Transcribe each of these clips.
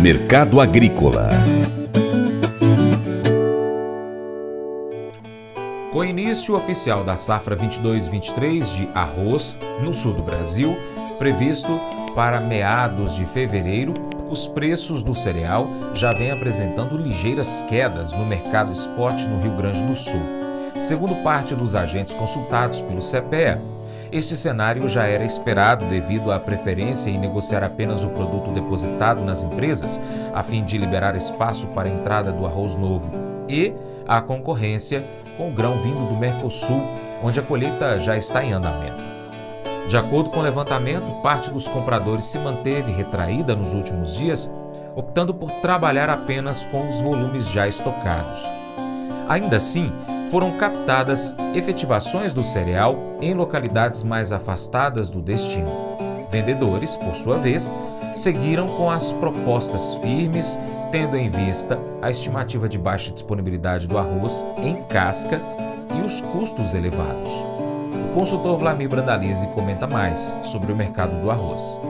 Mercado Agrícola Com o início oficial da safra 22-23 de arroz no sul do Brasil, previsto para meados de fevereiro, os preços do cereal já vêm apresentando ligeiras quedas no mercado spot no Rio Grande do Sul. Segundo parte dos agentes consultados pelo CPEA, este cenário já era esperado devido à preferência em negociar apenas o produto depositado nas empresas, a fim de liberar espaço para a entrada do arroz novo, e a concorrência com o grão vindo do Mercosul, onde a colheita já está em andamento. De acordo com o levantamento, parte dos compradores se manteve retraída nos últimos dias, optando por trabalhar apenas com os volumes já estocados. Ainda assim, foram captadas efetivações do cereal em localidades mais afastadas do destino. Vendedores, por sua vez, seguiram com as propostas firmes, tendo em vista a estimativa de baixa disponibilidade do arroz em casca e os custos elevados. O consultor Vlamir Brandalize comenta mais sobre o mercado do arroz.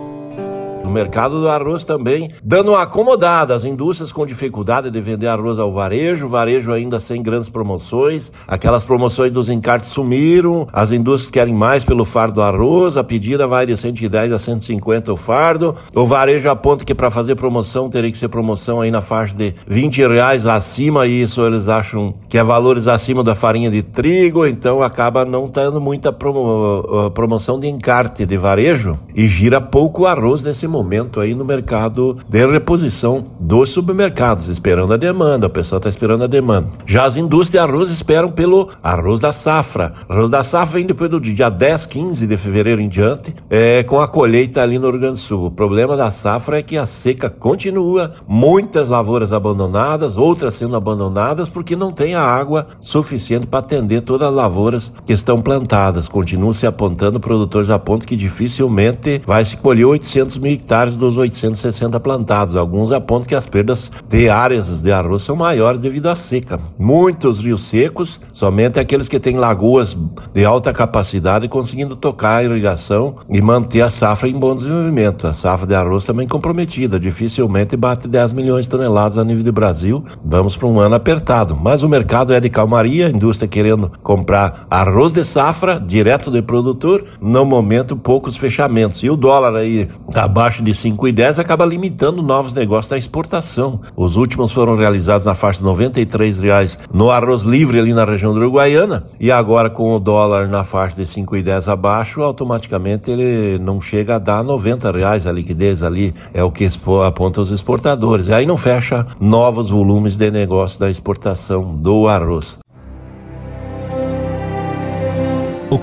No mercado do arroz também, dando uma acomodada, as indústrias com dificuldade de vender arroz ao varejo, varejo ainda sem grandes promoções, aquelas promoções dos encartes sumiram, as indústrias querem mais pelo fardo do arroz, a pedida vai de 110 a 150 o fardo, o varejo aponta que para fazer promoção teria que ser promoção aí na faixa de 20 reais acima, e isso eles acham que é valores acima da farinha de trigo, então acaba não tendo muita promo, promoção de encarte de varejo. E gira pouco arroz nesse momento momento aí no mercado de reposição dos supermercados, esperando a demanda. O pessoal está esperando a demanda. Já as indústrias de arroz esperam pelo arroz da safra. Arroz da safra vem depois do dia 10, 15 de fevereiro em diante, é, com a colheita ali no Rio Grande do Sul. O problema da safra é que a seca continua, muitas lavouras abandonadas, outras sendo abandonadas porque não tem a água suficiente para atender todas as lavouras que estão plantadas. Continuam se apontando, produtores apontam que dificilmente vai se colher 800 mil hectares dos 860 plantados. Alguns apontam que as perdas de áreas de arroz são maiores devido à seca. Muitos rios secos, somente aqueles que têm lagoas de alta capacidade conseguindo tocar a irrigação e manter a safra em bom desenvolvimento. A safra de arroz também comprometida, dificilmente bate 10 milhões de toneladas a nível do Brasil. Vamos para um ano apertado, mas o mercado é de calmaria, a indústria querendo comprar arroz de safra direto do produtor, no momento poucos fechamentos. E o dólar aí abaixo abaixo de 5,10 acaba limitando novos negócios da exportação. Os últimos foram realizados na faixa de 93 reais no arroz livre ali na região do Uruguaiana e agora com o dólar na faixa de 5,10 abaixo, automaticamente ele não chega a dar 90 reais a liquidez ali, é o que aponta os exportadores. E aí não fecha novos volumes de negócio da exportação do arroz.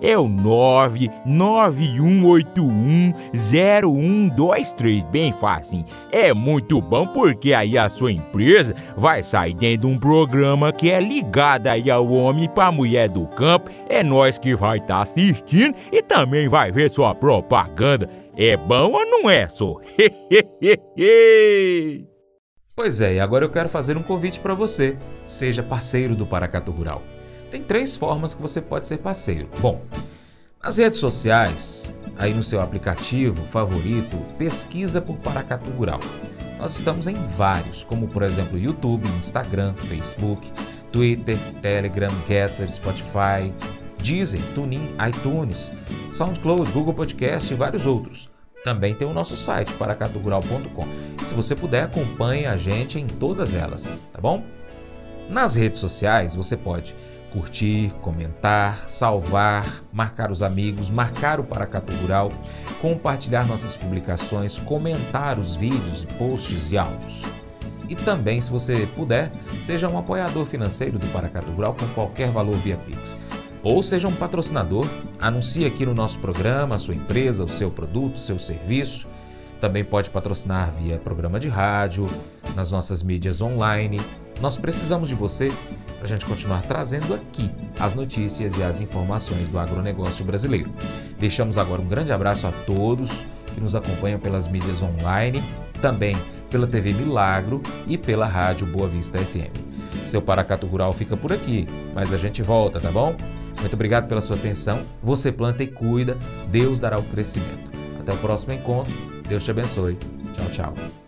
é o 991810123, bem fácil. É muito bom porque aí a sua empresa vai sair dentro de um programa que é ligado aí ao homem para mulher do campo. É nós que vai estar tá assistindo e também vai ver sua propaganda. É bom ou não é, só? pois é, e agora eu quero fazer um convite para você. Seja parceiro do Paracato Rural. Tem três formas que você pode ser parceiro. Bom, nas redes sociais, aí no seu aplicativo favorito, pesquisa por Paracatu Rural. Nós estamos em vários, como por exemplo YouTube, Instagram, Facebook, Twitter, Telegram, Getter, Spotify, Deezer, TuneIn, iTunes, SoundCloud, Google Podcast e vários outros. Também tem o nosso site, paracatugural.com. Se você puder, acompanhe a gente em todas elas, tá bom? Nas redes sociais você pode curtir, comentar, salvar, marcar os amigos, marcar o Paracatu Rural, compartilhar nossas publicações, comentar os vídeos, posts e áudios. E também, se você puder, seja um apoiador financeiro do Paracatu Rural com qualquer valor via Pix. Ou seja um patrocinador, anuncie aqui no nosso programa a sua empresa, o seu produto, o seu serviço. Também pode patrocinar via programa de rádio, nas nossas mídias online. Nós precisamos de você para a gente continuar trazendo aqui as notícias e as informações do agronegócio brasileiro. Deixamos agora um grande abraço a todos que nos acompanham pelas mídias online, também pela TV Milagro e pela Rádio Boa Vista FM. Seu Paracato Rural fica por aqui, mas a gente volta, tá bom? Muito obrigado pela sua atenção. Você planta e cuida, Deus dará o crescimento. Até o próximo encontro. Deus te abençoe. Tchau, tchau.